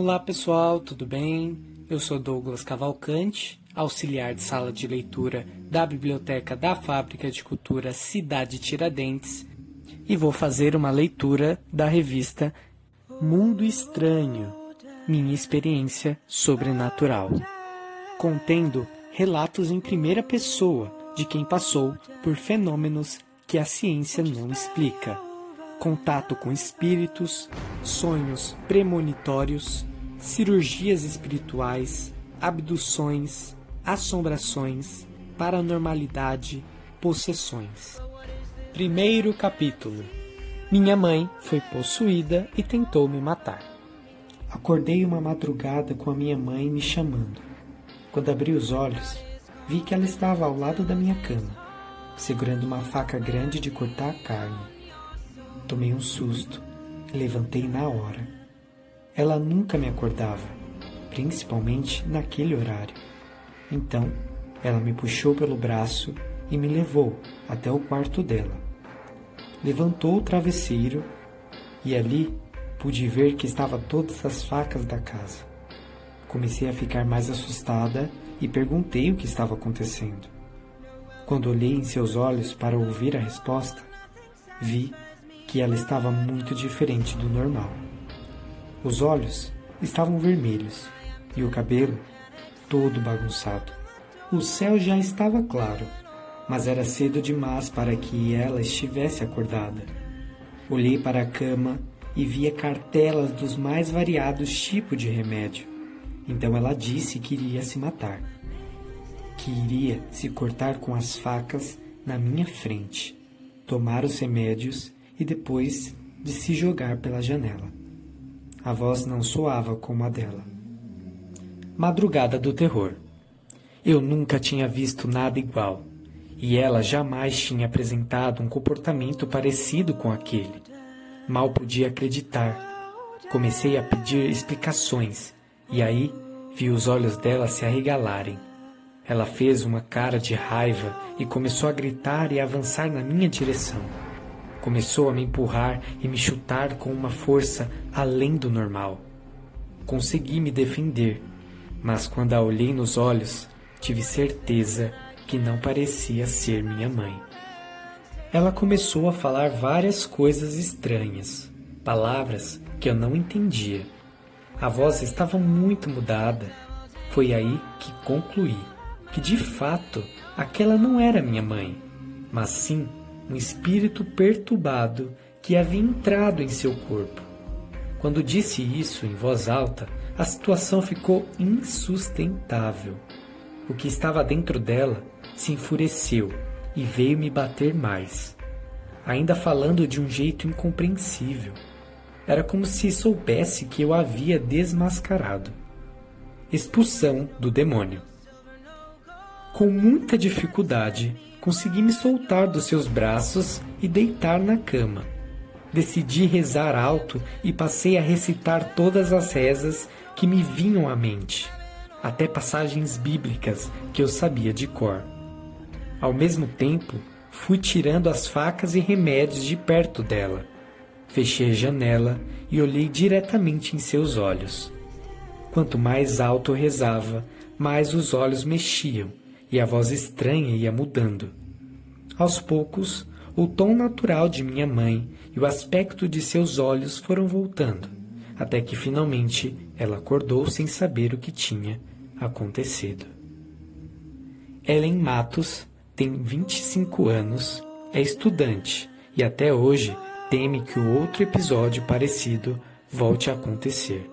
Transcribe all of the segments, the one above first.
Olá pessoal, tudo bem? Eu sou Douglas Cavalcante, auxiliar de sala de leitura da Biblioteca da Fábrica de Cultura Cidade Tiradentes, e vou fazer uma leitura da revista Mundo Estranho Minha Experiência Sobrenatural, contendo relatos em primeira pessoa de quem passou por fenômenos que a ciência não explica contato com espíritos, sonhos premonitórios, cirurgias espirituais, abduções, assombrações, paranormalidade, possessões. Primeiro capítulo: Minha mãe foi possuída e tentou me matar. Acordei uma madrugada com a minha mãe me chamando. Quando abri os olhos, vi que ela estava ao lado da minha cama, segurando uma faca grande de cortar carne. Tomei um susto levantei na hora. Ela nunca me acordava, principalmente naquele horário. Então, ela me puxou pelo braço e me levou até o quarto dela. Levantou o travesseiro e ali pude ver que estavam todas as facas da casa. Comecei a ficar mais assustada e perguntei o que estava acontecendo. Quando olhei em seus olhos para ouvir a resposta, vi que ela estava muito diferente do normal. Os olhos estavam vermelhos e o cabelo todo bagunçado. O céu já estava claro, mas era cedo demais para que ela estivesse acordada. Olhei para a cama e via cartelas dos mais variados tipos de remédio. Então ela disse que iria se matar, que iria se cortar com as facas na minha frente, tomar os remédios e depois de se jogar pela janela. A voz não soava como a dela. Madrugada do terror. Eu nunca tinha visto nada igual, e ela jamais tinha apresentado um comportamento parecido com aquele. Mal podia acreditar. Comecei a pedir explicações, e aí vi os olhos dela se arregalarem. Ela fez uma cara de raiva e começou a gritar e avançar na minha direção. Começou a me empurrar e me chutar com uma força além do normal. Consegui me defender, mas quando a olhei nos olhos, tive certeza que não parecia ser minha mãe. Ela começou a falar várias coisas estranhas, palavras que eu não entendia. A voz estava muito mudada. Foi aí que concluí que de fato aquela não era minha mãe, mas sim um espírito perturbado que havia entrado em seu corpo. Quando disse isso em voz alta, a situação ficou insustentável. O que estava dentro dela se enfureceu e veio me bater mais, ainda falando de um jeito incompreensível. Era como se soubesse que eu havia desmascarado. Expulsão do demônio. Com muita dificuldade, consegui me soltar dos seus braços e deitar na cama. Decidi rezar alto e passei a recitar todas as rezas que me vinham à mente, até passagens bíblicas que eu sabia de cor. Ao mesmo tempo, fui tirando as facas e remédios de perto dela. Fechei a janela e olhei diretamente em seus olhos. Quanto mais alto rezava, mais os olhos mexiam e a voz estranha ia mudando. Aos poucos, o tom natural de minha mãe e o aspecto de seus olhos foram voltando, até que finalmente ela acordou sem saber o que tinha acontecido. Ellen Matos tem 25 anos, é estudante e até hoje teme que o outro episódio parecido volte a acontecer.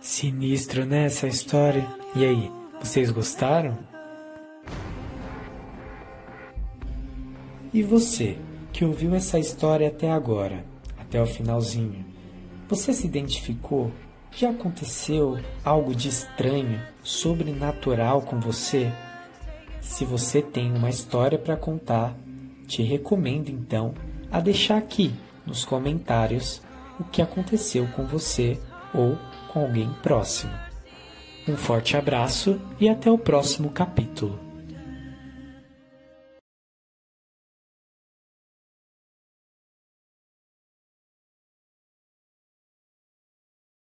Sinistro, né, essa história? E aí, vocês gostaram? E você, que ouviu essa história até agora, até o finalzinho, você se identificou? Já aconteceu algo de estranho, sobrenatural com você? Se você tem uma história para contar, te recomendo então a deixar aqui nos comentários o que aconteceu com você ou com alguém próximo. Um forte abraço e até o próximo capítulo.